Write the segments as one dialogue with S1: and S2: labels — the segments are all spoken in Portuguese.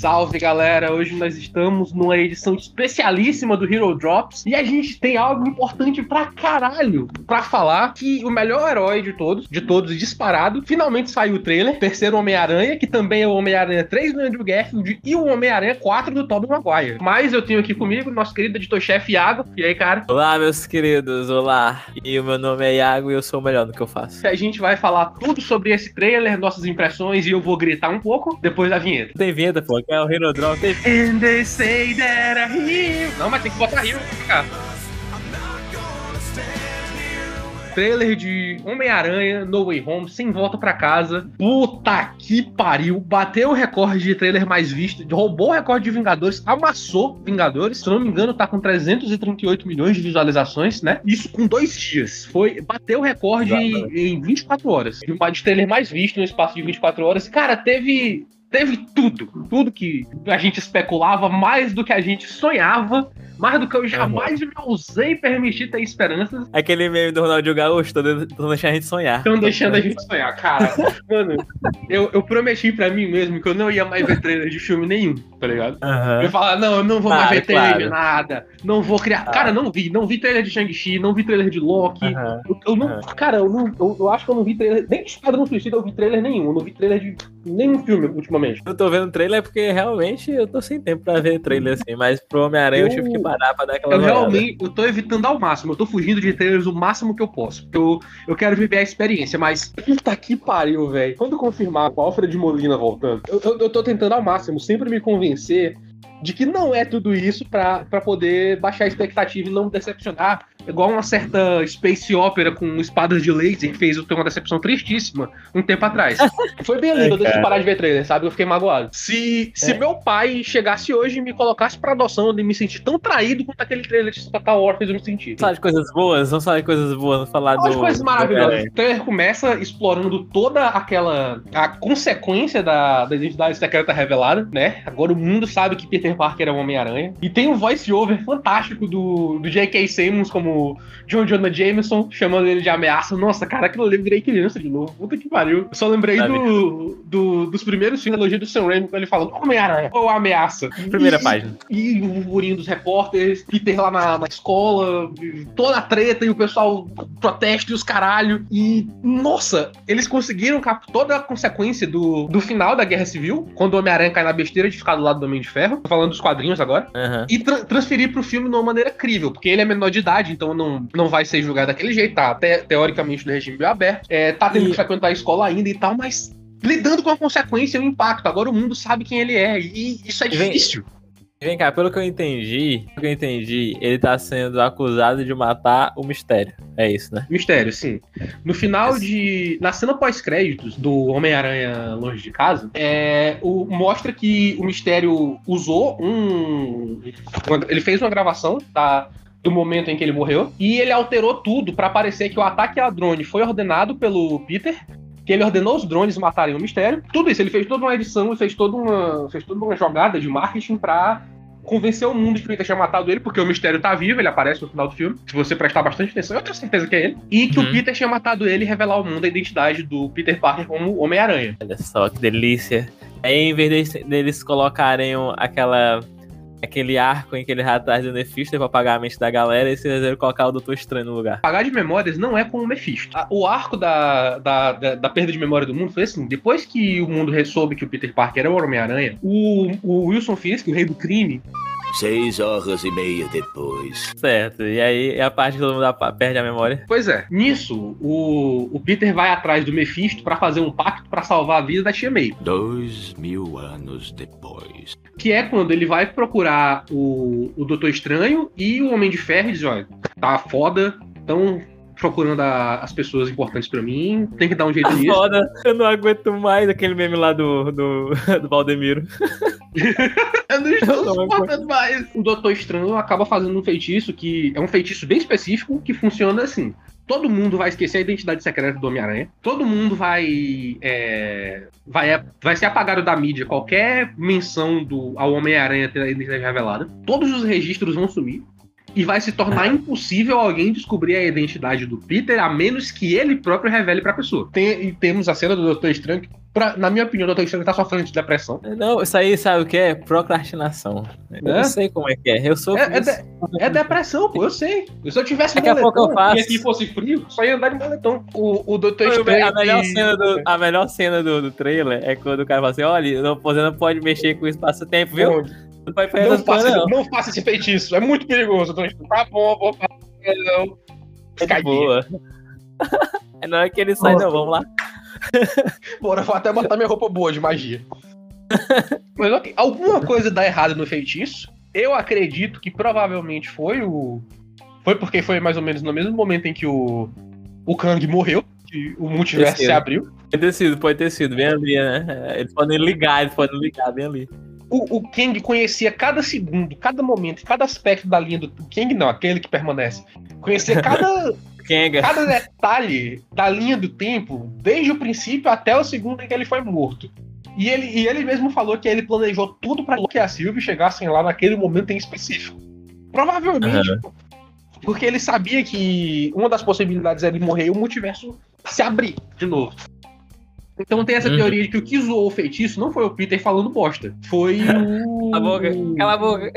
S1: Salve galera, hoje nós estamos numa edição especialíssima do Hero Drops e a gente tem algo importante pra caralho pra falar que o melhor herói de todos, de todos disparado, finalmente saiu o trailer, terceiro Homem-Aranha, que também é o Homem-Aranha 3 do Andrew Garfield e o Homem-Aranha 4 do Tobey Maguire. Mas eu tenho aqui comigo nosso querido editor-chefe Iago, e aí cara?
S2: Olá meus queridos, olá, e o meu nome é Iago e eu sou o melhor no que eu faço.
S1: A gente vai falar tudo sobre esse trailer, nossas impressões e eu vou gritar um pouco depois da vinheta.
S2: Tem vinheta, pô, é o Hero Drop. Tem...
S1: And they say that I hear. Não, mas tem que botar rio cara. Trailer de Homem-Aranha No Way Home, sem volta pra casa. Puta que pariu. Bateu o recorde de trailer mais visto, roubou o recorde de Vingadores, amassou Vingadores. Se eu não me engano, tá com 338 milhões de visualizações, né? Isso com dois dias. Foi, bateu o recorde em, em 24 horas. De trailer mais visto no espaço de 24 horas. Cara, teve teve tudo. Tudo que a gente especulava, mais do que a gente sonhava, mais do que eu jamais uhum. me ousei permitir ter esperanças.
S2: Aquele meme do Ronaldinho Gaúcho, tô, deixando a gente sonhar.
S1: Estão deixando a gente sonhar, cara. Mano, eu, eu prometi pra mim mesmo que eu não ia mais ver trailer de filme nenhum, tá ligado? Uhum. Eu ia falar, não, eu não vou claro, mais ver trailer claro. de nada. Não vou criar. Ah. Cara, não vi. Não vi trailer de Shang-Chi, não vi trailer de Loki. Uhum. Eu, eu, não. Cara, eu, não, eu, eu, acho que eu não vi trailer. Nem de Esquadrão Suicida eu vi trailer nenhum. Eu não vi trailer de nenhum filme ultimamente.
S2: Eu tô vendo trailer porque realmente eu tô sem tempo pra ver trailer assim, mas pro Homem-Aranha eu... eu tive que parar pra dar aquela.
S1: Eu realmente eu tô evitando ao máximo, eu tô fugindo de trailers o máximo que eu posso. Porque eu, eu quero viver a experiência, mas puta que pariu, velho. Quando confirmar com a Alfred Molina voltando, eu, eu, eu tô tentando ao máximo sempre me convencer de que não é tudo isso para poder baixar a expectativa e não decepcionar. Igual uma certa space opera com espadas de laser fez eu ter uma decepção tristíssima um tempo atrás. Foi bem lindo, é, deixa eu parar de ver trailer, sabe? Eu fiquei magoado. Se, se é. meu pai chegasse hoje e me colocasse pra adoção de me sentir tão traído quanto aquele trailer de Star Wars fez eu me sentir.
S2: Falar de coisas boas, vamos falar de coisas boas, vamos falar
S1: do... de coisas maravilhosas. O trailer começa explorando toda aquela... a consequência da, da identidade secreta revelada, né? Agora o mundo sabe que Peter Parker é um Homem-Aranha. E tem um voice-over fantástico do, do J.K. Simmons como John Jonah Jameson, chamando ele de ameaça. Nossa, cara, aquilo ali virei criança de novo. Puta que pariu. Eu só lembrei do, do, dos primeiros filmes da do Sam Raimi, quando ele falando Homem-Aranha ou ameaça.
S2: Primeira e, página.
S1: E o burburinho dos repórteres, Peter lá na, na escola, toda a treta e o pessoal protesta e os caralho. E, nossa, eles conseguiram captar toda a consequência do, do final da Guerra Civil, quando o Homem-Aranha cai na besteira de ficar do lado do Homem de Ferro. Tô falando dos quadrinhos agora. Uhum. E tra transferir pro filme de uma maneira crível, porque ele é menor de idade, então não, não vai ser julgado daquele jeito, tá? Até, teoricamente no regime aberto. É, tá tendo e... que frequentar a escola ainda e tal, mas lidando com a consequência e o impacto. Agora o mundo sabe quem ele é, e isso é difícil.
S2: Vem... Vem cá, pelo que eu entendi, pelo que eu entendi, ele tá sendo acusado de matar o Mistério. É isso, né?
S1: Mistério, sim. No final de. Na cena pós-créditos do Homem-Aranha Longe de Casa, é, o, mostra que o Mistério usou um. Uma, ele fez uma gravação, tá? Do momento em que ele morreu. E ele alterou tudo para parecer que o ataque a drone foi ordenado pelo Peter. Que ele ordenou os drones matarem o mistério. Tudo isso, ele fez toda uma edição e fez toda uma, fez toda uma jogada de marketing para convencer o mundo de que o Peter tinha matado ele, porque o mistério tá vivo, ele aparece no final do filme. Se você prestar bastante atenção, eu tenho certeza que é ele. E que uhum. o Peter tinha matado ele e revelar ao mundo a identidade do Peter Parker como Homem-Aranha.
S2: Olha só que delícia. Aí, em vez deles colocarem aquela aquele arco em que ele vai atrás do Mephisto pra apagar a mente da galera e eles resolveram colocar o Doutor Estranho no lugar.
S1: Apagar de memórias não é com o Mephisto. O arco da, da, da, da, perda de memória do mundo foi assim: depois que o mundo soube que o Peter Parker era o Homem-Aranha, o, o Wilson Fisk, o rei do crime,
S3: Seis horas e meia depois.
S2: Certo, e aí é a parte que todo mundo perde a memória.
S1: Pois é. Nisso, o, o Peter vai atrás do Mephisto para fazer um pacto para salvar a vida da tia May.
S3: Dois mil anos depois.
S1: Que é quando ele vai procurar o, o Doutor Estranho e o Homem de Ferro e diz: olha, tá foda, então procurando a, as pessoas importantes pra mim. Tem que dar um jeito nisso.
S2: Foda, eu não aguento mais aquele meme lá do, do, do Valdemiro.
S1: eu não estou suportando mais. O Doutor Estranho acaba fazendo um feitiço que é um feitiço bem específico que funciona assim. Todo mundo vai esquecer a identidade secreta do Homem-Aranha. Todo mundo vai, é, vai vai ser apagado da mídia qualquer menção do, ao Homem-Aranha ter a identidade revelada. Todos os registros vão sumir e vai se tornar impossível alguém descobrir a identidade do Peter, a menos que ele próprio revele para a pessoa. Tem, e temos a cena do Doutor Estranho pra- na minha opinião, o Doutor Estranho tá sofrendo de depressão.
S2: Não, isso aí sabe o que é? Procrastinação. Eu
S1: É?
S2: sei como é que é. Eu sou.
S1: É, é, de- é depressão, pô, eu sei. Se eu tivesse
S2: Daqui a pouco eu faço.
S1: e aqui fosse frio, só ia andar de moletom. O, o Doutor
S2: a
S1: Estranho.
S2: melhor
S1: que-
S2: cena, do, a melhor cena do, do trailer é quando o cara fala assim: olha, não- você não pode mexer com o espaço-tempo, viu?
S1: Onde?
S2: Não fazer
S1: Não
S2: essas coisas,
S1: faça,
S2: não.
S1: não faça esse feitiço, é muito perigoso. Doutor Estranho. Tá bom, vou fazer. Não.
S2: É boa. É na hora que ele sai, não, vamos lá.
S1: Bora, vou até botar minha roupa boa de magia. Mas ok, alguma coisa dá errado no feitiço. Eu acredito que provavelmente foi o. Foi porque foi mais ou menos no mesmo momento em que o. O Kang morreu, que o multiverso se abriu.
S2: Pode ter sido, pode ter sido, bem ali, né? Eles podem ligar, eles podem ligar bem ali.
S1: O, o Kang conhecia cada segundo, cada momento, cada aspecto da linha do. O Kang não, aquele que permanece. Conhecia cada, cada detalhe da linha do tempo, desde o princípio até o segundo em que ele foi morto. E ele, e ele mesmo falou que ele planejou tudo para que a Sylvie chegassem lá naquele momento em específico. Provavelmente porque ele sabia que uma das possibilidades era ele morrer e o multiverso se abrir de novo. Então tem essa
S2: Uhum.
S1: teoria de que o que zoou o feitiço não foi o Peter falando bosta. Foi o.
S2: Cala a boca, cala a boca.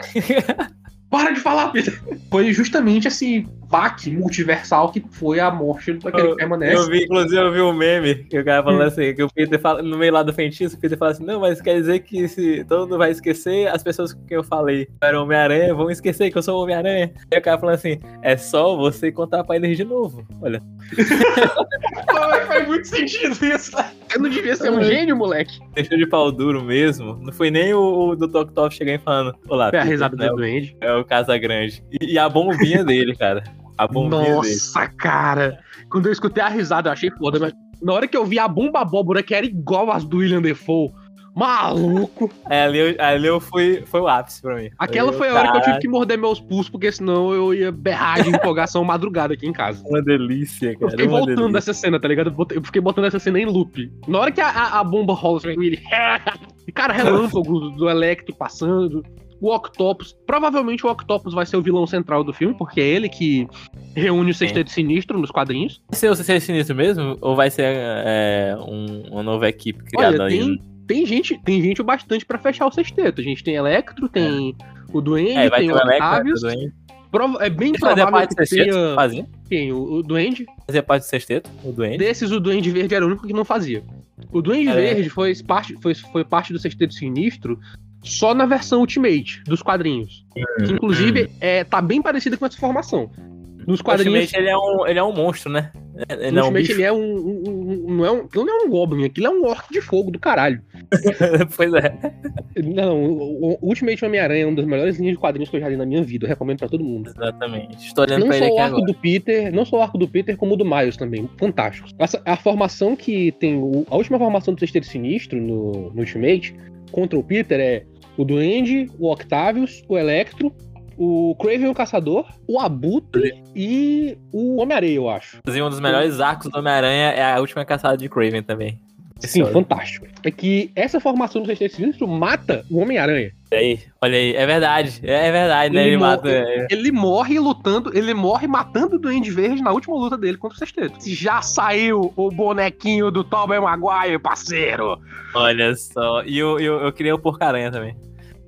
S1: Para de falar, Peter. Foi justamente esse baque multiversal que foi a morte daquele que permanece.
S2: Eu vi, inclusive, eu vi um meme que o cara falando assim, que o Peter fala, no meio lá do feitiço, o Peter fala assim, não, mas quer dizer que se todo mundo vai esquecer, as pessoas com quem eu falei era Homem-Aranha, vão esquecer que eu sou o Homem-Aranha. E o cara falando assim, é só você contar pra eles de novo. Olha.
S1: Faz- muito sentido isso. Eu não devia ser um gênio, moleque.
S2: Deixou de pau duro mesmo. Não foi nem o, o do Tok Tok chegar e falando, olá,
S1: É a risada
S2: né,
S1: do doente.
S2: é o Casa Grande. E, e a bombinha dele, cara. A bombinha dele.
S1: Nossa, cara. Quando eu escutei a risada, eu achei foda, mas na hora que eu vi a bomba abóbora, que era igual as do William Defoe, maluco.
S2: É, ali, eu, ali eu fui, foi o ápice pra mim.
S1: Aquela
S2: Eu,
S1: foi a hora que eu tive que morder meus pulsos, porque senão eu ia berrar de empolgação madrugada aqui em casa.
S2: Uma delícia, cara.
S1: Eu fiquei
S2: uma
S1: voltando
S2: delícia.
S1: dessa cena, tá ligado? Eu fiquei botando essa cena em loop. Na hora que a, a- a bomba rola, assim, ele. E cara, relâmpagos do Electro passando. O Octopus. Provavelmente o Octopus vai ser o vilão central do filme, porque é ele que reúne o Sexteto Sinistro nos quadrinhos.
S2: Vai ser o CC Sinistro mesmo? Ou vai ser é, um- uma nova equipe criada
S1: Olha,
S2: aí?
S1: tem, tem gente, tem gente o bastante pra fechar o sexteto. A gente tem Electro, tem o Duende,
S2: É,
S1: tem o Octavius. é bem
S2: Fazia
S1: provável
S2: parte
S1: que
S2: sexteto?
S1: tenha
S2: Fazia?
S1: quem? O, o Duende.
S2: Fazia parte do sexteto? O Duende?
S1: Desses, o Duende Verde era o único que não fazia. O Duende
S2: É.
S1: Verde foi parte, foi, foi parte do Sexteto Sinistro só na versão Ultimate dos quadrinhos.
S2: Hum,
S1: Que, inclusive, é, tá bem parecida com essa formação. Nos quadrinhos.
S2: Ultimate, ele é, um, ele é um monstro, né? Ele
S1: no
S2: é um
S1: Ultimate
S2: bicho.
S1: ele é um, um- um- Não é um. Aquilo não é um Goblin, aquilo é um Orc de fogo do caralho.
S2: pois é.
S1: Não, o, o Ultimate Homem-Aranha é uma das melhores linhas de quadrinhos que eu já li na minha vida. Eu recomendo pra todo mundo.
S2: Exatamente. Estou olhando
S1: Não
S2: pra
S1: só
S2: ele
S1: o arco
S2: agora.
S1: do Peter, não só o arco do Peter, como o do Miles também. Fantásticos. Essa, a formação que tem. o- a última formação do Sexteto Sinistro no, no Ultimate contra o Peter é o Duende, o Octavius, o Electro, o Craven o Caçador, o Abutre e o Homem-Areia, eu acho.
S2: Inclusive, um dos melhores arcos do Homem-Aranha é a última caçada de Craven também.
S1: Sim, fantástico. É que essa formação do Sexteto Sinistro mata o Homem-Aranha.
S2: Aí, olha aí. É verdade. É verdade, né?
S1: Ele
S2: Ele mata. é.
S1: Ele morre lutando, ele morre matando o Duende Verde na última luta dele contra o Sexteto. Já saiu o bonequinho do Tobey Maguire, parceiro!
S2: Olha só. E eu, eu, eu queria o Porcaranha também.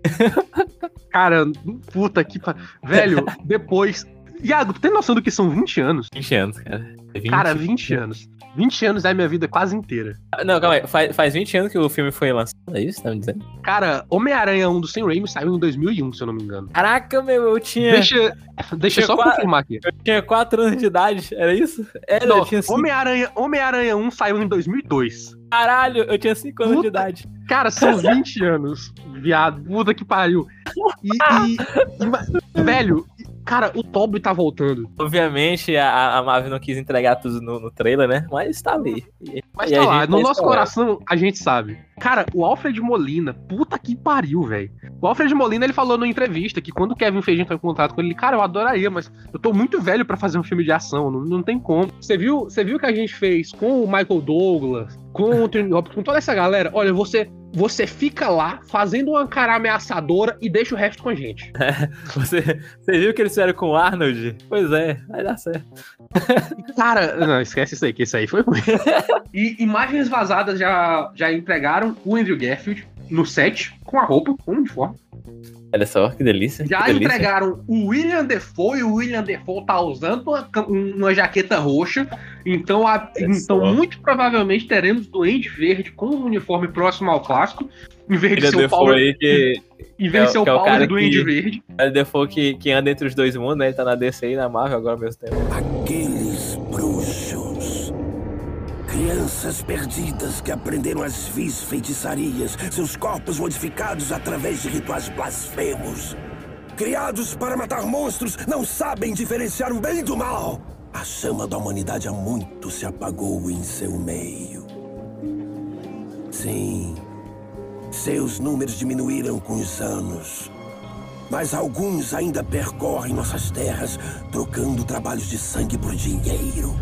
S1: Cara, puta que pa... Velho, depois. Iago, tu tem noção do que são 20 anos?
S2: 20 anos, cara. 20?
S1: Cara, 20 anos. 20 anos é a minha vida quase inteira.
S2: Não, calma aí. Faz, faz 20 anos que o filme foi lançado. É isso tá me dizendo?
S1: Cara, Homem-Aranha 1 do Sam Raimi saiu em 2001, se eu não me engano.
S2: Caraca, meu, eu tinha.
S1: Deixa, deixa eu só
S2: Qua-
S1: confirmar aqui.
S2: Eu tinha 4 anos de idade, era isso? Era,
S1: Não,
S2: eu tinha 5.
S1: Homem-Aranha Homem-Aranha 1 saiu em 2002.
S2: Caralho, eu tinha 5 anos de idade.
S1: Cara, são 20 anos, viado. Puta que pariu. E, e- e velho, cara, o Toby tá voltando.
S2: Obviamente, a, a Marvel não quis entregar tudo no, no trailer, né? Mas tá ali. E-
S1: Mas
S2: e
S1: tá lá, no nosso coração a gente sabe. Cara, o Alfred Molina, puta que pariu, velho. O Alfred Molina, ele falou numa entrevista que quando o Kevin Feige entrou em contato com ele, cara, eu adoraria, mas eu tô muito velho pra fazer um filme de ação, não, não tem como. Você viu, você viu o que a gente fez com o Michael Douglas, com o Hopkins, com toda essa galera? Olha, você, você fica lá fazendo uma cara ameaçadora e deixa o resto com a gente.
S2: Você, você viu o que eles fizeram com o Arnold? Pois é, vai dar certo.
S1: Cara, não, esquece isso aí, que isso aí foi ruim. e imagens vazadas já, já entregaram o Andrew Garfield no set, com a roupa, com o uniforme.
S2: Olha só, que delícia.
S1: Já
S2: que delícia.
S1: entregaram o William Defoe e o William Defoe tá usando uma, uma jaqueta roxa. Então, a- então
S2: só.
S1: muito provavelmente teremos Duende Verde com um uniforme próximo ao clássico. Em vez de ser o
S2: Defoe
S1: Paulo,
S2: aí que,
S1: em vez
S2: é
S1: de ser
S2: o-
S1: o
S2: é o
S1: Paulo
S2: cara
S1: do Duende
S2: que-
S1: Verde.
S2: é o Defoe que, que anda entre os dois mundos, né? Ele tá na DC e na Marvel agora ao mesmo tempo.
S4: Bruxos. Crianças perdidas que aprenderam as vis feitiçarias, seus corpos modificados através de rituais blasfemos. Criados para matar monstros, não sabem diferenciar o bem do mal. A chama da humanidade há muito se apagou em seu meio. Sim, seus números diminuíram com os anos. Mas alguns ainda percorrem nossas terras, trocando trabalhos de sangue por dinheiro.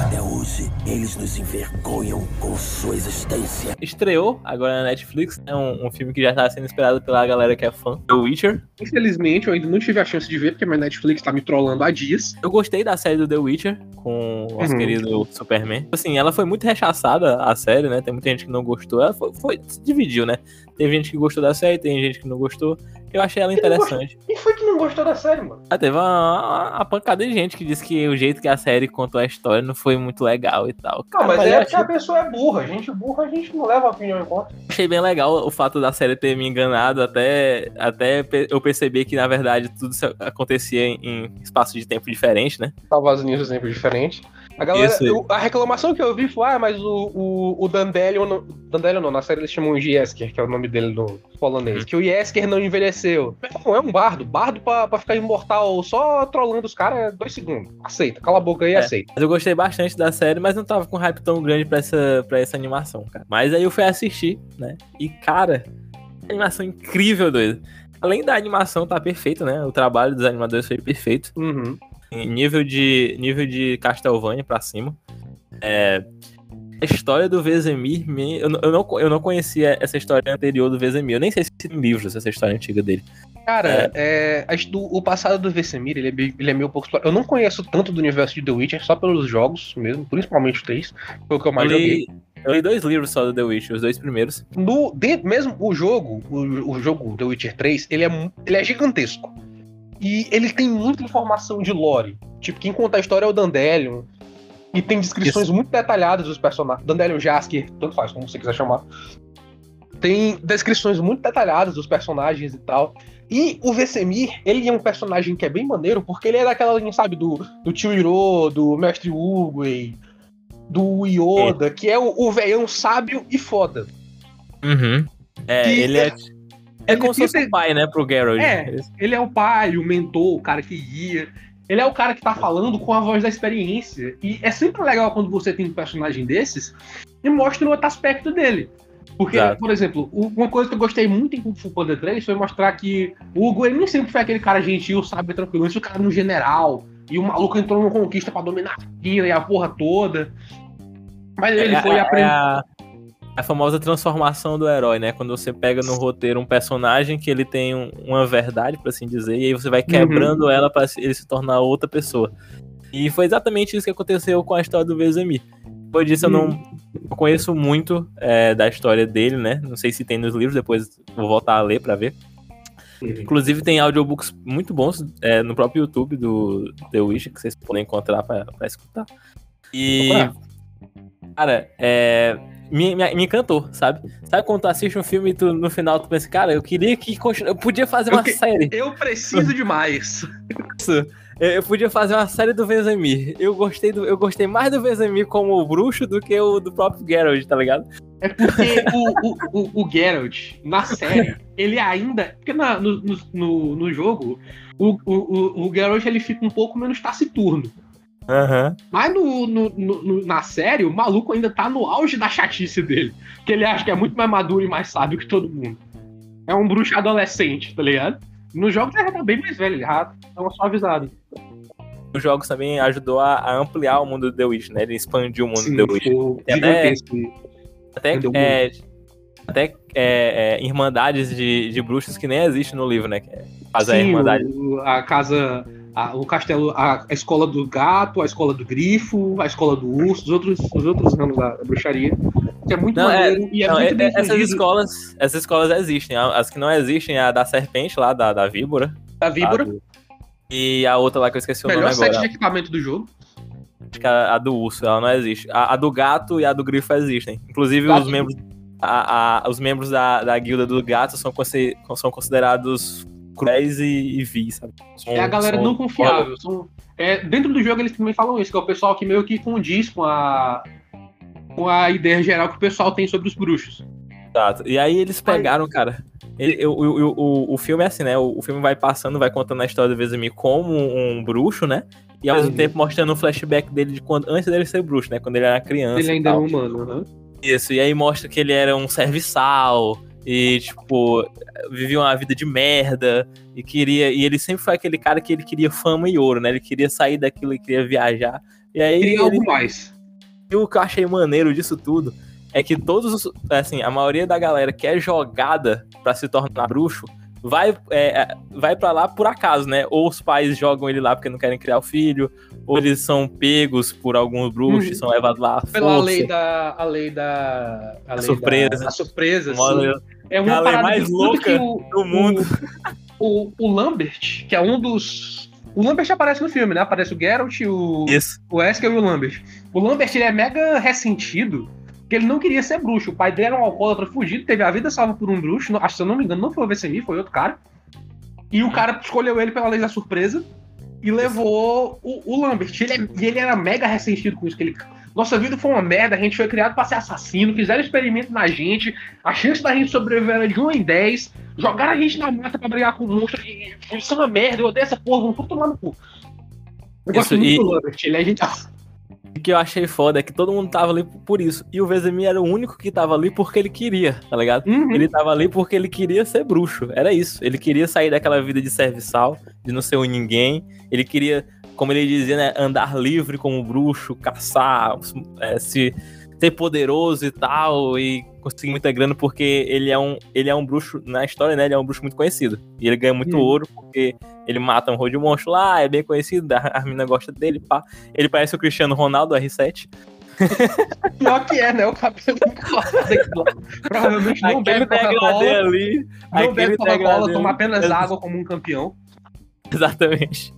S4: Até hoje, eles nos envergonham com sua existência.
S2: Estreou agora na Netflix, é um, um filme que já tá sendo esperado pela galera que é fã. The Witcher.
S1: Infelizmente, eu ainda não tive a chance de ver, porque minha Netflix tá me trollando há dias.
S2: Eu gostei da série do The Witcher com o nosso
S1: Uhum.
S2: querido Superman. Assim, ela foi muito rechaçada, a série, né? Tem muita gente que não gostou. Ela foi, foi- se dividiu, né? Teve gente que gostou da série, tem gente que não gostou. Eu achei ela interessante.
S1: Quem foi que não gostou da série, mano?
S2: Ah, teve uma, uma, uma pancada de gente que disse que o jeito que a série contou a história não foi muito legal e tal.
S1: Não,
S2: Cara,
S1: mas
S2: eu
S1: é
S2: achei,
S1: porque a pessoa é burra. Gente burra, a gente não leva a opinião em conta.
S2: achei bem legal o fato da série ter me enganado até, até eu perceber que, na verdade, tudo acontecia em, em espaço de tempo diferente, né?
S1: Salvar os exemplos diferentes. A galera, eu- a reclamação que eu vi foi, ah, mas o, o, o Dandelion, Dandelion não, na série eles chamam de Jesker, que é o nome dele no polonês,
S2: Hum.
S1: que o Jesker não envelheceu. Não, é um bardo, bardo pra, pra ficar imortal só trollando os caras é dois segundos. Aceita, cala a boca aí e
S2: É.
S1: aceita.
S2: Mas eu gostei bastante da série, mas não tava com hype tão grande pra essa, pra essa animação, cara. Mas aí eu fui assistir, né? E, cara, animação incrível, doido. Além da animação tá perfeito, né? O trabalho dos animadores foi perfeito.
S1: Uhum.
S2: Nível de, nível de Castlevania pra cima. É, a história do Vezemir, me- eu, não- eu, não, eu não conhecia essa história anterior do Vezemir. Eu nem sei se tem livros essa história antiga dele.
S1: Cara, é, que o passado do Vesemir, ele é, ele é meio pouco explorado. Eu não conheço tanto do universo de The Witcher, só pelos jogos mesmo, principalmente o 3, foi o que eu
S2: Eu
S1: mais joguei.
S2: li, eu li dois livros só do The Witcher, os dois primeiros.
S1: No, dentro, mesmo o jogo, o, o jogo The Witcher 3, ele é, ele é gigantesco. E ele tem muita informação de lore. Tipo, quem conta a história é o Dandelion. E tem descrições muito detalhadas dos personagens. Dandelion Jasker, tanto faz, como você quiser chamar. Tem descrições muito detalhadas dos personagens e tal. E o Vesemir, ele é um personagem que é bem maneiro, porque ele é daquela linha, sabe, do, do tio Hiro, do Mestre Uguay, do Yoda, que é o, o veião sábio e foda.
S2: Uhum. É,
S1: E
S2: ele é. É
S1: ele
S2: como se fosse o pai, né, pro Geralt.
S1: É. Ele é o pai, o mentor, o cara que guia. Ele é o cara que tá falando com a voz da experiência. E é sempre legal quando você tem um personagem desses e mostra outro aspecto dele. Porque,
S2: Exato.
S1: por exemplo, uma coisa que eu gostei muito em Kung Fu Panda 3 foi mostrar que o Hugo ele nem sempre foi aquele cara gentil, sabe, tranquilo. Esse o cara no general. E o maluco entrou numa conquista pra dominar a China e a porra toda. Mas ele
S2: É,
S1: foi
S2: é-
S1: aprender.
S2: A, famosa transformação do herói, né? Quando você pega no roteiro um personagem que ele tem um- uma verdade, por assim dizer, e aí você vai
S1: Uhum.
S2: quebrando ela pra se- ele se tornar outra pessoa. E foi exatamente isso que aconteceu com a história do Vezemir. Depois disso, eu não
S1: Uhum.
S2: eu conheço muito é, da história dele, né? Não sei se tem nos livros, depois vou voltar a ler pra ver. Inclusive tem audiobooks muito bons é, no próprio YouTube do The Witcher, que vocês podem encontrar pra, pra escutar. E, cara, é, me, me, me encantou, sabe? Sabe quando tu assiste um filme e tu, no final tu pensa, cara, eu queria que continu- eu podia fazer
S1: Eu
S2: uma
S1: que-
S2: série.
S1: Eu preciso demais.
S2: Isso. Eu eu podia fazer uma série do Vezemir. Eu gostei, do, eu gostei mais do Vezemir como o bruxo do que o do próprio Geralt, tá ligado?
S1: É porque o, o, o, o Geralt, na série, ele ainda. Porque na- no, no, no, jogo, o, o, o, o Geralt ele fica um pouco menos taciturno.
S2: Aham.
S1: Mas no, no, no- na série, o maluco ainda tá no auge da chatice dele. Que ele acha que é muito mais maduro e mais sábio que todo mundo. É um bruxo adolescente, tá ligado? No jogo ele já tá bem mais velho, ele já tá uma suavizada.
S2: Os jogos também ajudou a, a ampliar o mundo do The Witch, né? Ele expandiu o mundo
S1: Sim,
S2: do The Witch. até-. Até é, até é, é, irmandades de, de bruxos que nem existem no livro, né? É, faz a irmandade.
S1: o- a casa, a- o castelo, a, a escola do gato, a escola do grifo, a escola do urso, os outros, os outros ramos da bruxaria. Que é muito
S2: Não, é-
S1: maneiro e é
S2: Não,
S1: muito
S2: é-
S1: bem
S2: é- essas escolas, essas escolas existem. As que não existem é a da serpente lá, da, da víbora.
S1: da víbora,
S2: do- E a outra lá que eu esqueci o
S1: melhor
S2: nome
S1: set
S2: agora.
S1: de equipamento do jogo.
S2: Acho que a, a do urso, ela não existe. A, a do gato e a do grifo existem. Inclusive,
S1: Gato.
S2: os membros, a- a- os membros da, da guilda do gato são, são considerados cruéis e, e vis, sabe? São-
S1: É a galera
S2: são-
S1: não confiável. São, é, dentro do jogo eles também falam isso, que é o pessoal que meio que condiz com a com a ideia geral que o pessoal tem sobre os bruxos.
S2: Exato. E aí eles pegaram, cara. ele- o, o, o, o filme é assim, né? O, o filme vai passando, vai contando a história do Vezemir como um bruxo, né? E ao mesmo
S1: Uhum.
S2: tempo mostrando um flashback dele de quando, antes dele ser bruxo, né? Quando ele era criança.
S1: Ele ainda é
S2: tal.
S1: um humano, né?
S2: Isso, e aí mostra que ele era um serviçal e, tipo, vivia uma vida de merda e queria. E ele sempre foi aquele cara que ele queria fama e ouro, né? Ele queria sair daquilo e queria viajar. E aí
S1: Queria
S2: ele,
S1: algo mais.
S2: e o que eu achei maneiro disso tudo é que todos os. Assim, a maioria da galera que é jogada pra se tornar bruxo vai, é, é, vai para lá por acaso, né? Ou os pais jogam ele lá porque não querem criar o filho, ou eles são pegos por alguns bruxos e são levados lá.
S1: Pela
S2: força.
S1: lei da. A lei da. A, lei
S2: surpresa.
S1: Da, a surpresa. Sim. É uma
S2: a lei
S1: parada
S2: mais louca
S1: o,
S2: do mundo.
S1: O, o Lambert, que é um dos. O Lambert aparece no filme, né? Aparece o Geralt, o,
S2: Isso.
S1: o Wesker e o Lambert. O Lambert ele é mega ressentido, porque ele não queria ser bruxo. O pai dele era um alcoólatra fugido, teve a vida salva por um bruxo. Não- Acho que se eu não me engano, não foi o Vesemir, foi outro cara. E o cara escolheu ele pela lei da surpresa e levou o, o Lambert. Ele é- e ele era mega ressentido com isso. Que ele, Nossa vida foi uma merda, a gente foi criado pra ser assassino, fizeram experimento na gente, a chance da gente sobreviver era de 1 em 10, jogaram a gente na mata pra brigar com o monstro, e isso é uma merda, eu odeio essa porra, vamos tudo tomar no cu. Eu gosto
S2: Isso,
S1: muito
S2: e-
S1: do Lambert, ele é gente.
S2: O que eu achei foda é que todo mundo tava ali por isso. E o Vezemir era o único que tava ali porque ele queria, tá ligado?
S1: Uhum.
S2: Ele tava ali porque ele queria ser bruxo. Era isso. Ele queria sair daquela vida de serviçal, de não ser um ninguém. Ele queria, como ele dizia, né, andar livre como bruxo, caçar, é, se ser poderoso e tal, e conseguir muita grana, porque ele é um, ele é um bruxo, na história, né? Ele é um bruxo muito conhecido. E ele ganha muito
S1: Hum.
S2: ouro porque ele mata um rol de monstro lá, é bem conhecido, a a mina gosta dele, pá. Ele parece o Cristiano Ronaldo R7.
S1: Pior que é, né? O cabelo. Provavelmente não
S2: Aquele
S1: bebe Coca-Cola.
S2: ali.
S1: Não bebe Coca-Cola, toma apenas água como um campeão.
S2: Exatamente.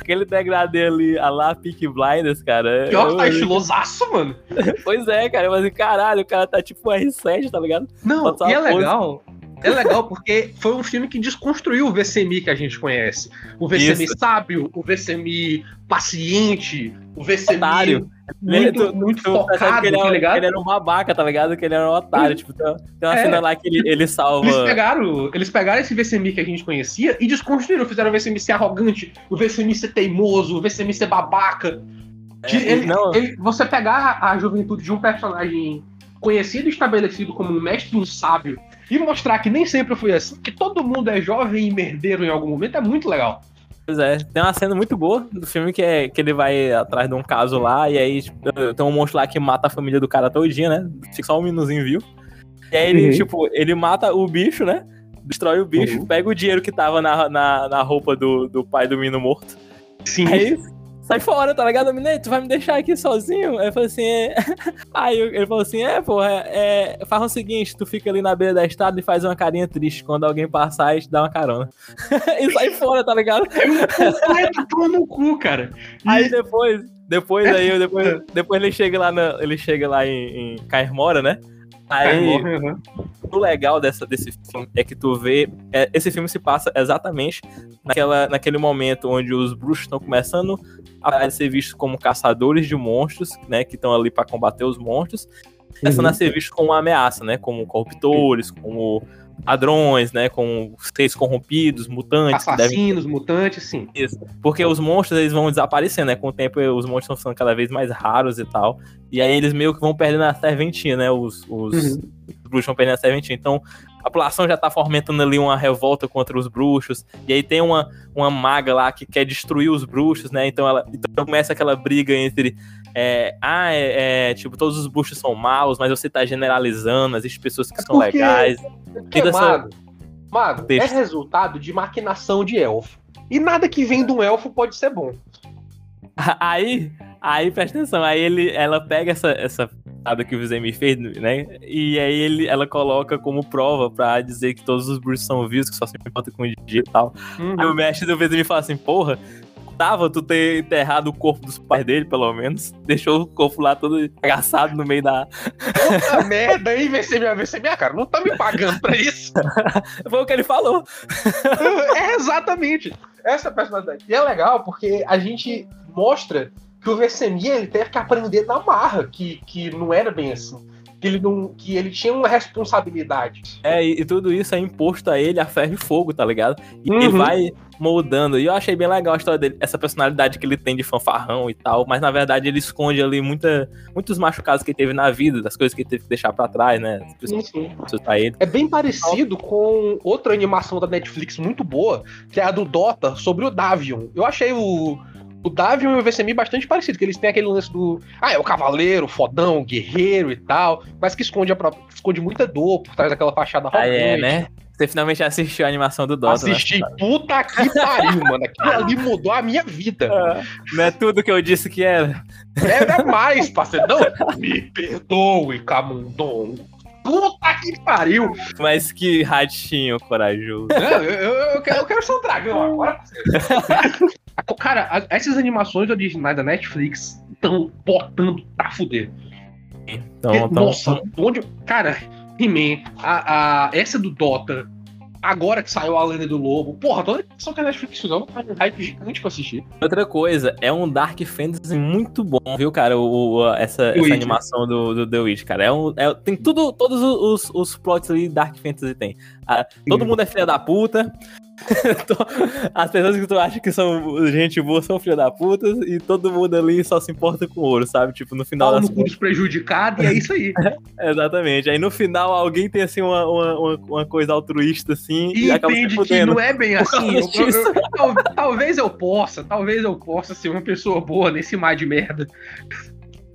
S2: Aquele degradê ali, a lá Peak Blinders, cara.
S1: Pior que tá estilosaço, mano.
S2: Pois é, cara. Mas caralho, o cara tá tipo um R7, tá ligado?
S1: Não,
S2: Botar
S1: e é legal. É legal porque foi um filme que desconstruiu o VCMI que a gente conhece. O VCMI
S2: Isso.
S1: sábio, o VCMI paciente, o VCMI
S2: Otário.
S1: Muito,
S2: Tu-
S1: muito
S2: tu
S1: focado,
S2: que ele,
S1: tá
S2: é,
S1: ligado?
S2: ele era um babaca, tá ligado? Que ele era um otário. Tipo, tem, tem uma
S1: É.
S2: cena lá que ele, ele salva.
S1: Eles pegaram, eles pegaram esse VCMI que a gente conhecia e desconstruíram, fizeram o VCMI ser arrogante, o VCMI ser teimoso, o VCMI ser babaca.
S2: É,
S1: ele-
S2: não.
S1: ele- você pegar a juventude de um personagem conhecido e estabelecido como um mestre um sábio e mostrar que nem sempre foi assim, que todo mundo é jovem e merdeiro em algum momento, é muito legal.
S2: Pois é, tem uma cena muito boa do filme que é que ele vai atrás de um caso lá, e aí tipo, tem um monstro lá que mata a família do cara todinha, né? Fica só um minuzinho vivo. E aí ele,
S1: Uhum.
S2: tipo, ele mata o bicho, né? Destrói o bicho,
S1: Uhum.
S2: pega o dinheiro que tava na, na, na roupa do, do pai do menino morto.
S1: Sim.
S2: Aí sai fora, tá ligado? Menino, tu vai me deixar aqui sozinho? Aí eu falei assim, é... Aí ele falou assim, é, porra, é... faz o seguinte, tu fica ali na beira da estrada e faz uma carinha triste quando alguém passar e te dá uma carona. e sai fora, tá ligado?
S1: Completo pau no cu, cara.
S2: Aí depois, depois aí, depois, depois ele chega lá, na, ele chega lá em, em né? Aí,
S1: Uhum.
S2: O legal dessa, desse filme é que tu vê. é, esse filme se passa exatamente naquela, naquele momento onde os bruxos estão começando a ser vistos como caçadores de monstros, né? Que estão ali para combater os monstros. Começando
S1: Uhum.
S2: a ser vistos como uma ameaça, né? Como corruptores, como ladrões, né? Como seres corrompidos, mutantes. que devem
S1: Assassinos, mutantes, sim.
S2: isso. Porque os monstros eles vão desaparecendo, né? Com o tempo os monstros estão ficando cada vez mais raros e tal. E aí eles meio que vão perdendo a serventia, né? Os, os,
S1: Uhum.
S2: Os bruxos vão perdendo a serventia. Então a população já tá fomentando ali uma revolta contra os bruxos, e aí tem uma, uma maga lá que quer destruir os bruxos, né? Então ela então começa aquela briga entre é, ah, é, é, tipo, todos os bruxos são maus, mas você tá generalizando, existem pessoas que
S1: É
S2: são
S1: porque-
S2: legais.
S1: Porque
S2: Toda essa-
S1: mago, mago é resultado de maquinação de elfo. E nada que vem de um elfo pode ser bom.
S2: Aí, aí presta atenção, aí ele, ela pega essa, essa parada que o Vizemi fez, né? E aí ele, ela coloca como prova pra dizer que todos os bruxos são vivos, que só se importa com o dia e tal. Aí o mestre do Vizemi fala assim, porra, tava tu ter enterrado o corpo dos pais dele, pelo menos. Deixou o corpo lá todo agaçado no meio da.
S1: Puta merda, hein? Vai ser minha, vai ser minha cara. Não tá me pagando pra isso.
S2: Foi o que ele falou.
S1: é exatamente. Essa personalidade. E é legal porque a gente mostra que o Vesemir ele teve que aprender na marra, que, que não era bem assim. Que ele, não, que ele tinha uma responsabilidade.
S2: É, e, e tudo isso é imposto a ele a ferro e fogo, tá ligado? E
S1: Uhum.
S2: ele vai moldando. E eu achei bem legal a história dele, essa personalidade que ele tem de fanfarrão e tal, mas na verdade ele esconde ali muita, muitos machucados que ele teve na vida, das coisas que ele teve que deixar pra trás, né?
S1: Sim,
S2: ele.
S1: É bem parecido com outra animação da Netflix muito boa, que é a do Dota, sobre o Davion. Eu achei o, o Davion e o VCMI bastante parecido, que eles têm aquele lance do. Ah, é o cavaleiro, fodão, guerreiro e tal, mas que esconde, a própria, esconde muita dor por trás daquela fachada
S2: Ah, é,
S1: arrogante.
S2: né? Você finalmente assistiu a animação do Dota, né?
S1: Assisti, puta que pariu, mano. Aquilo ali mudou a minha vida.
S2: Não é tudo que eu disse que era.
S1: Era mais, parceiro. Não, me perdoe, Camundongo. Puta que pariu.
S2: Mas que ratinho corajoso.
S1: Não, eu, eu, eu quero, eu quero ser um dragão agora. A- Cara, a- essas animações originais da Netflix estão botando pra fuder.
S2: Então, então,
S1: Nossa, onde. Cara, He-Man, a, a- essa do Dota, agora que saiu a Lenda do Lobo, porra, toda animação que a Netflix fizer, tá um hype gigante pra assistir.
S2: Outra coisa, é um Dark Fantasy muito bom, viu, cara? O, o- essa, essa animação do, do The Witch, cara. É um, é- tem tudo, todos os, os plots ali Dark Fantasy tem. Ah, todo mundo é filha da puta. As pessoas que tu acha que são gente boa são filha da puta e todo mundo ali só se importa com ouro, sabe? Tipo, no final
S1: Pau
S2: das
S1: no cu dos prejudicados e é isso aí.
S2: Exatamente. Aí no final alguém tem assim uma, uma, uma, coisa altruísta assim e,
S1: E
S2: acaba se
S1: entende que não é bem assim. Eu- eu- eu- tal- talvez eu possa, talvez eu possa ser uma pessoa boa nesse mar de merda.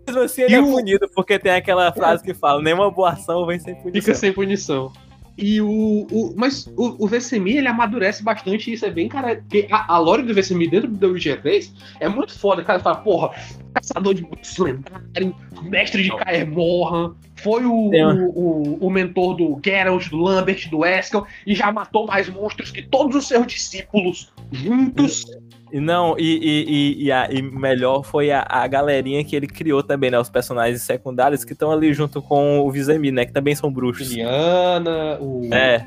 S2: Mesmo assim ele
S1: E
S2: é
S1: o-
S2: punido porque tem aquela frase que fala: nenhuma boa ação vem sem punição.
S1: Fica sem punição. E o, o mas o, o VCMI, ele amadurece bastante e isso é bem, cara. Porque a, a lore do VCMI dentro do Witcher 3 é muito foda. O cara fala, porra, caçador de lendário, mestre de Kaer Morhan, foi o, o, o, o mentor do Geralt, do Lambert, do Eskel, e já matou mais monstros que todos os seus discípulos juntos.
S2: E não, e, e, e, e, a- e melhor foi a, a galerinha que ele criou também, né? Os personagens secundários que estão ali junto com o Vizemi, né? Que também são bruxos.
S1: Liliana, o,
S2: É.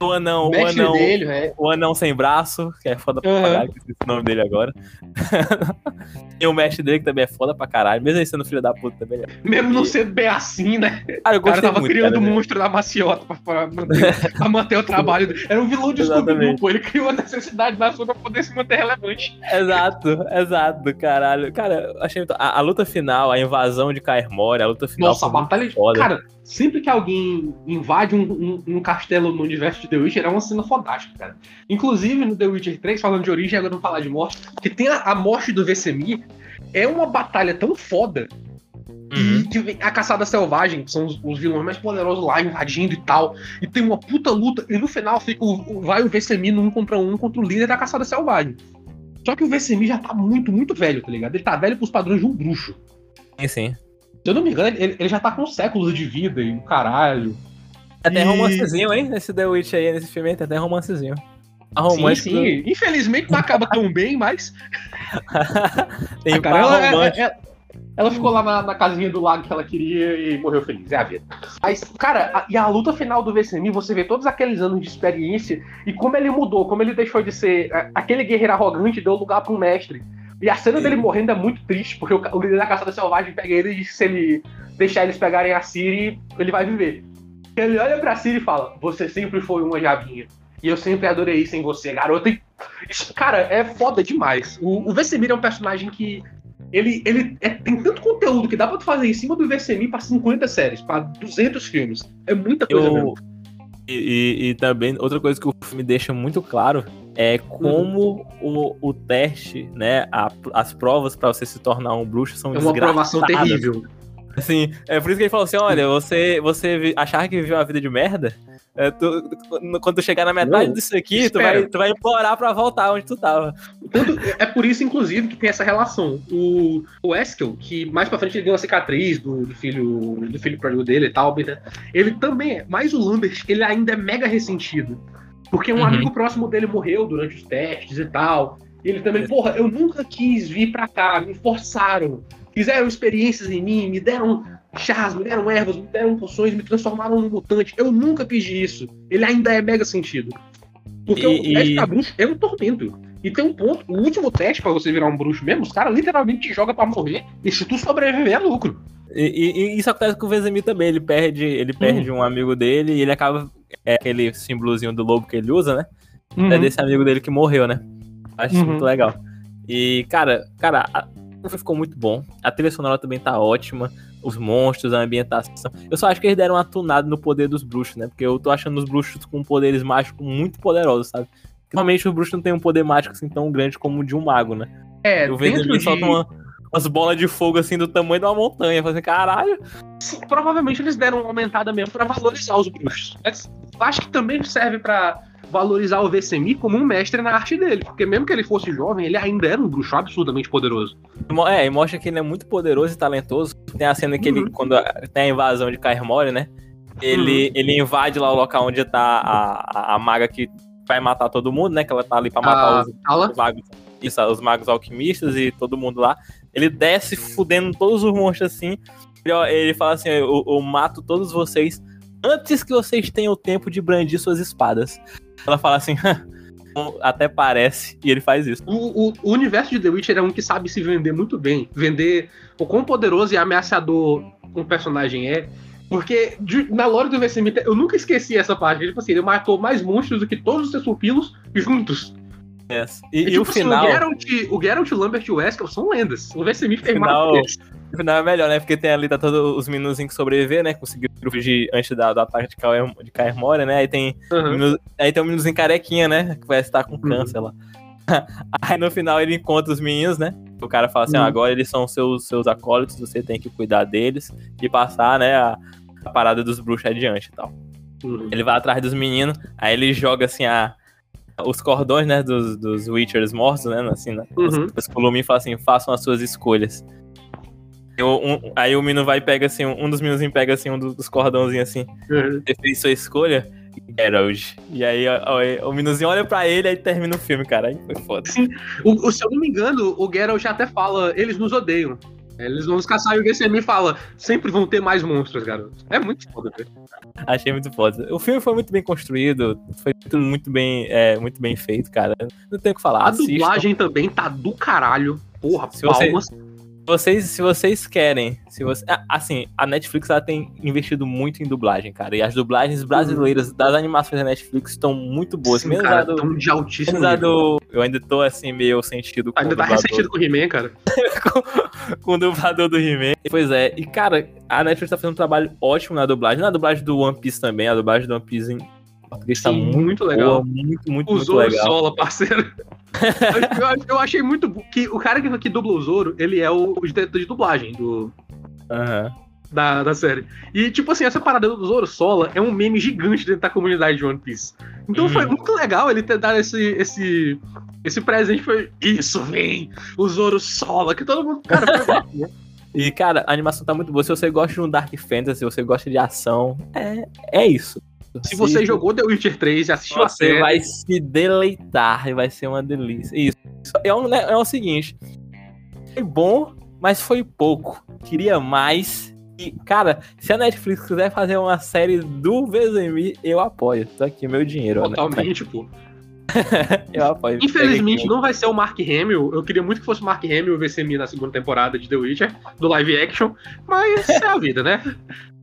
S2: O anão,
S1: o
S2: anão,
S1: dele, é.
S2: o anão sem braço, que é foda pra
S1: Aham.
S2: caralho, que esqueci o nome dele agora. e o mestre dele, que também é foda pra caralho, mesmo ele sendo filho da puta também.
S1: Mesmo não sendo bem assim, né?
S2: Cara, eu
S1: O cara tava
S2: muito,
S1: criando
S2: cara,
S1: um monstro da maciota pra, pra manter, pra manter o trabalho dele. Era um vilão de
S2: Exatamente.
S1: pô. Ele criou a necessidade da sua pra poder se manter relevante.
S2: Exato, exato, caralho. Cara, achei muito... a, a luta final, a invasão de Kaer a luta final
S1: Nossa, a batalha de.
S2: foda.
S1: Cara, sempre que alguém invade um, um- um castelo no universo de The Witcher, é uma cena fodástica, cara. Inclusive no The Witcher 3, falando de origem, agora não falar de morte, que tem a, a morte do Vesemir, é uma batalha tão foda
S2: Uhum.
S1: E a caçada selvagem, que são os, os vilões mais poderosos lá invadindo e tal. E tem uma puta luta. E no final fica o, o- vai o Vesemir no um contra um contra o líder da caçada selvagem. Só que o Vesemir já tá muito, muito velho, tá ligado? Ele tá velho pros padrões de um bruxo.
S2: Sim, sim.
S1: Se eu não me engano, ele, ele já tá com séculos de vida e o caralho.
S2: Até
S1: E-
S2: romancezinho, hein? Nesse The Witch aí, nesse filme, tem até romancezinho. A romance
S1: sim, sim. Infelizmente não acaba tão bem, mas.
S2: tem
S1: Ah, cara,
S2: par
S1: ela,
S2: romântico.
S1: ela- ela ficou lá na, na casinha do lago que ela queria e morreu feliz. É a vida. Mas, cara, a- e a luta final do VCMI, você vê todos aqueles anos de experiência e como ele mudou, como ele deixou de ser aquele guerreiro arrogante e deu lugar para um mestre. E a cena dele morrendo é muito triste, porque o, o líder da caçada selvagem pega ele e se ele deixar eles pegarem a Ciri, ele vai viver. Ele olha pra Ciri e fala: Você sempre foi uma javinha. E eu sempre adorei isso em você, garota. E, cara, é foda demais. O, o Vesemir é um personagem que. Ele, ele é- tem tanto conteúdo que dá pra tu fazer em cima do Vesemir pra 50 séries, pra 200 filmes. É muita coisa
S2: Eu,
S1: mesmo.
S2: E, e- e também, outra coisa que o filme deixa muito claro é como o, o teste, né? a- as provas pra você se tornar um bruxo são
S1: É uma aprovação terrível.
S2: Assim, é por isso que ele falou assim: olha, você, você vi- achar que viveu uma vida de merda. é, tu- tu- quando tu chegar na metade
S1: Não,
S2: disso aqui, tu vai, tu vai implorar pra voltar onde tu tava.
S1: Tanto- é por isso, inclusive, que tem essa relação. O, o Eskel, que mais pra frente ele ganhou uma cicatriz do, do filho do filho pródigo dele e tal, né? ele também é. Mas o Lambert, ele ainda é mega ressentido. Porque um
S2: Uhum.
S1: amigo próximo dele morreu durante os testes e tal. E ele também, porra, eu nunca quis vir pra cá, me forçaram. Fizeram experiências em mim, me deram chás, me deram ervas, me deram poções, me transformaram num mutante. Eu nunca pedi isso. Ele ainda é mega sentido. Porque
S2: E-
S1: o teste
S2: e-
S1: bruxo é um tormento. E tem um ponto, o último teste pra você virar um bruxo mesmo, os caras literalmente te jogam pra morrer. E se tu sobreviver, é lucro.
S2: E, e- e isso acontece com o Vezemir também. Ele perde, ele perde um amigo dele e ele acaba. É aquele símbolozinho do lobo que ele usa, né? É desse amigo dele que morreu, né? Acho isso
S1: Uhum.
S2: muito legal. E, cara, cara, a- ficou muito bom. A trilha sonora também tá ótima. Os monstros, a ambientação. Eu só acho que eles deram uma tunada no poder dos bruxos, né? Porque eu tô achando os bruxos com poderes mágicos muito poderosos, sabe? Normalmente os bruxos não têm um poder mágico assim tão grande como o de um mago, né?
S1: É, dentro
S2: ele
S1: de...
S2: solta uma, umas bolas de fogo assim do tamanho de uma montanha. Fazendo caralho.
S1: Sim, provavelmente eles deram uma aumentada mesmo pra valorizar os bruxos. Mas eu acho que também serve pra valorizar o VCMI como um mestre na arte dele. Porque mesmo que ele fosse jovem, ele ainda era um bruxo absurdamente poderoso.
S2: É, e mostra que ele é muito poderoso e talentoso. Tem a cena que ele,
S1: Uhum.
S2: quando a- tem a invasão de Kaer né? Ele, ele invade lá o local onde tá a, a, a maga que vai matar todo mundo, né? Que ela tá ali pra matar
S1: A
S2: os,
S1: Ala,
S2: os magos. Isso, os magos alquimistas e todo mundo lá. Ele desce fudendo todos os monstros assim. Ele, ó, ele fala assim: eu, eu mato todos vocês antes que vocês tenham tempo de brandir suas espadas. Ela fala assim, até parece, e ele faz isso.
S1: o, o- o universo de The Witcher é um que sabe se vender muito bem. Vender o quão poderoso e ameaçador um personagem é. Porque de- na lore do VCMI, eu nunca esqueci essa parte. Tipo assim, ele matou mais monstros do que todos os seus pupilos juntos.
S2: Yes. E, e
S1: tipo
S2: o
S1: assim,
S2: final.
S1: o, Geralt, o Geralt, o Lambert e o Wesker são lendas. O VCMI fez
S2: Final-
S1: mais.
S2: No final é melhor, né? Porque tem ali, tá todos os meninozinhos que sobreviver, né? Conseguiram fugir antes da, do ataque de Kaer, de Kaer Morhen, né? Aí tem,
S1: Uhum.
S2: menino- aí tem um meninozinho carequinha, né? Que vai estar com
S1: Uhum.
S2: câncer lá. Aí no final ele encontra os meninos, né? O cara fala assim:
S1: Uhum.
S2: "Ah, agora eles são seus, seus acólitos, você tem que cuidar deles e passar, né? A, a parada dos bruxos adiante e tal.
S1: Uhum.
S2: Ele vai atrás dos meninos, aí ele joga assim a. Os cordões, né, dos, dos Witchers mortos, né, assim, né,
S1: Uhum.
S2: os Columin fala assim, façam as suas escolhas. E o- um- aí o menino vai e pega assim, um dos meninos pega assim, um dos, cordãozinhos assim,
S1: Uhum.
S2: você fez sua escolha? Geralt. E aí ó, ó, o meninozinho olha pra ele e aí termina o filme, cara. Aí foi foda.
S1: O, o- se eu não me engano, o Geralt já até fala, eles nos odeiam. Eles vão caçar e o VCMI fala, sempre vão ter mais monstros, garoto. É muito foda, velho.
S2: Achei muito foda. O filme foi muito bem construído, foi tudo muito bem, é, muito bem feito, cara. Não tenho o que falar.
S1: A
S2: assistam.
S1: dublagem também tá do caralho. Porra,
S2: Se você-
S1: palmas.
S2: Vocês, se vocês querem, se você, ah, assim, a Netflix ela tem investido muito em dublagem, cara. E as dublagens brasileiras das animações da Netflix estão muito boas.
S1: Sim,
S2: menos
S1: cara,
S2: do,
S1: tão de altíssimo
S2: do- eu ainda tô assim meio sentido com
S1: Ainda
S2: o
S1: tá ressentido com o He-Man, cara.
S2: com, com o dublador do He-Man. Pois é, e cara, a Netflix tá fazendo um trabalho ótimo na dublagem, na dublagem do One Piece também, a dublagem do One Piece português tá muito,
S1: muito
S2: boa,
S1: legal.
S2: muito, muito,
S1: O
S2: muito
S1: Zoro
S2: legal.
S1: Sola, parceiro. eu, eu- eu achei muito que o cara que, que dubla o Zoro, ele é o, o diretor de dublagem do,
S2: Aham.
S1: da, da série. E, tipo assim, essa parada do Zoro Sola é um meme gigante dentro da comunidade de One Piece. Então
S2: Hum.
S1: foi muito legal ele ter dado esse, esse, esse presente. Foi isso, vem! O Zoro Sola, que todo mundo. Cara, foi né?
S2: E, cara, a animação tá muito boa. Se você gosta de um Dark Fantasy, se você gosta de ação, é, é isso.
S1: Se você jogou The Witcher 3 e assistiu a
S2: você
S1: série.
S2: vai se deleitar e vai ser uma delícia. Isso. É, um, né, é o seguinte: foi bom, mas foi pouco. Queria mais. E, cara, se a Netflix quiser fazer uma série do VZMI, eu apoio. Tô aqui, meu dinheiro. né?
S1: Totalmente, pô.
S2: Eu apoio.
S1: Infelizmente não vai ser o Mark Hamill. Eu queria muito que fosse o Mark Hamill o VCMI na segunda temporada de The Witcher, do live action, mas é a vida, né?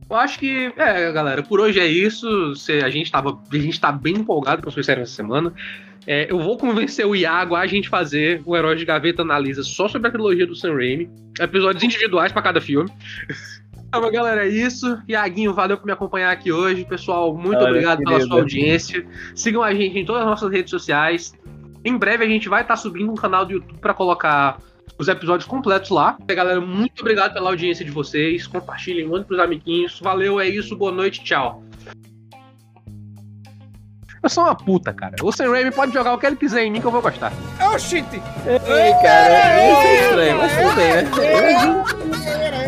S1: Eu acho que, é, galera, por hoje é isso. Se a gente tava, a gente tá bem empolgado com a sua série essa semana. É, eu vou convencer o Iago a gente fazer o Herói de Gaveta Analisa só sobre a trilogia do Sam Raimi. Episódios individuais pra cada filme. Então, galera, é isso. Iaguinho, valeu por me acompanhar aqui hoje. Pessoal, muito
S2: Olha,
S1: obrigado pela sua audiência. Sigam a gente em todas as nossas redes sociais. Em breve a gente vai estar subindo um canal do YouTube para colocar os episódios completos lá. Galera, muito obrigado pela audiência de vocês. Compartilhem, mandem pros amiguinhos. Valeu, é isso. Boa noite, tchau. Eu sou uma puta, cara. O Sam Raimi pode jogar o que ele quiser em mim que eu vou gostar.
S5: Oxente!
S2: Ei, cara, isso é estranho, mas tudo bem, né?